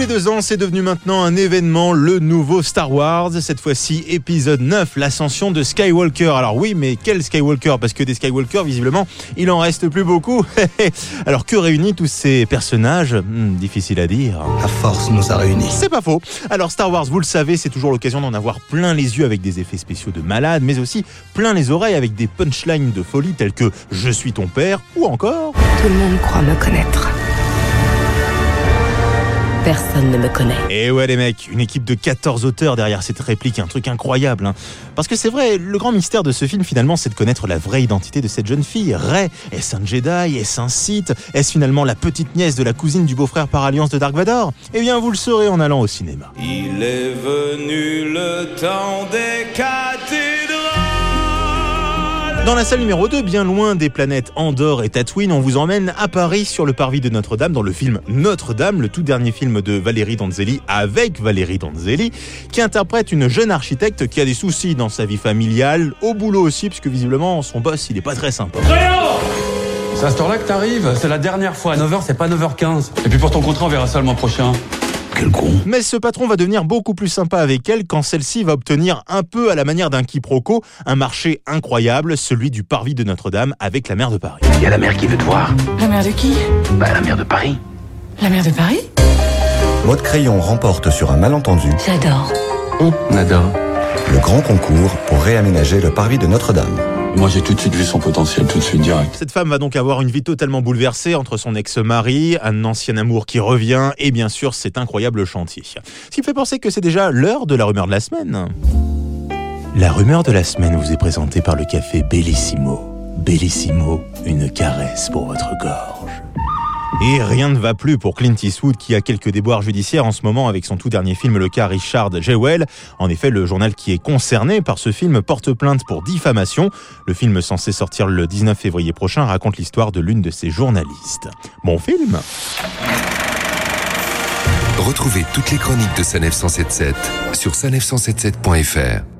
Les deux ans, c'est devenu maintenant un événement, le nouveau Star Wars. Cette fois-ci, épisode 9, l'ascension de Skywalker. Alors oui, mais quel Skywalker? Parce que des Skywalker, visiblement, il en reste plus beaucoup. Alors que réunit tous ces personnages? Hmm, Difficile à dire. La force nous a réunis. C'est pas faux. Alors Star Wars, vous le savez, c'est toujours l'occasion d'en avoir plein les yeux avec des effets spéciaux de malade, mais aussi plein les oreilles avec des punchlines de folie telles que Je suis ton père ou encore Tout le monde croit me connaître. Personne ne me connaît. Et Eh ouais les mecs, une équipe de 14 auteurs derrière cette réplique, un truc incroyable. hein. Parce que c'est vrai, le grand mystère de ce film finalement, c'est de connaître la vraie identité de cette jeune fille. Rey, est-ce un Jedi? Est-ce un Sith? Est-ce finalement la petite nièce de la cousine du beau-frère par alliance de Dark Vador? Eh bien vous le saurez en allant au cinéma. Il est venu le temps des cathédrales. Dans la salle numéro 2, bien loin des planètes Andorre et Tatooine, on vous emmène à Paris sur le parvis de Notre-Dame dans le film Notre-Dame, le tout dernier film de Valérie Donzelli avec Valérie Donzelli, qui interprète une jeune architecte qui a des soucis dans sa vie familiale, au boulot aussi, puisque visiblement son boss il est pas très sympa. C'est à cette heure-là que t'arrives C'est la dernière fois. À 9h, c'est pas 9h15. Et puis pour ton contrat, on verra ça le mois prochain. Quel con. Mais ce patron va devenir beaucoup plus sympa avec elle quand celle-ci va obtenir un peu à la manière d'un quiproquo un marché incroyable, celui du parvis de Notre-Dame avec la maire de Paris. Il y a la mère qui veut te voir. La mère de qui? Bah, la mère de Paris. La mère de Paris? Maud Crayon remporte sur un malentendu J'adore. On adore. Le grand concours pour réaménager le parvis de Notre-Dame. Moi, j'ai tout de suite vu son potentiel, tout de suite direct. Cette femme va donc avoir une vie totalement bouleversée entre son ex-mari, un ancien amour qui revient et bien sûr cet incroyable chantier. Ce qui me fait penser que c'est déjà l'heure de la rumeur de la semaine. La rumeur de la semaine vous est présentée par le café Bellissimo. Bellissimo, une caresse pour votre gorge. Et rien ne va plus pour Clint Eastwood qui a quelques déboires judiciaires en ce moment avec son tout dernier film, le cas Richard Jewell. En effet, le journal qui est concerné par ce film porte plainte pour diffamation. Le film censé sortir le 19 février prochain raconte l'histoire de l'une de ses journalistes. Bon film Retrouvez toutes les chroniques de Sanef 177 sur sanef177.fr.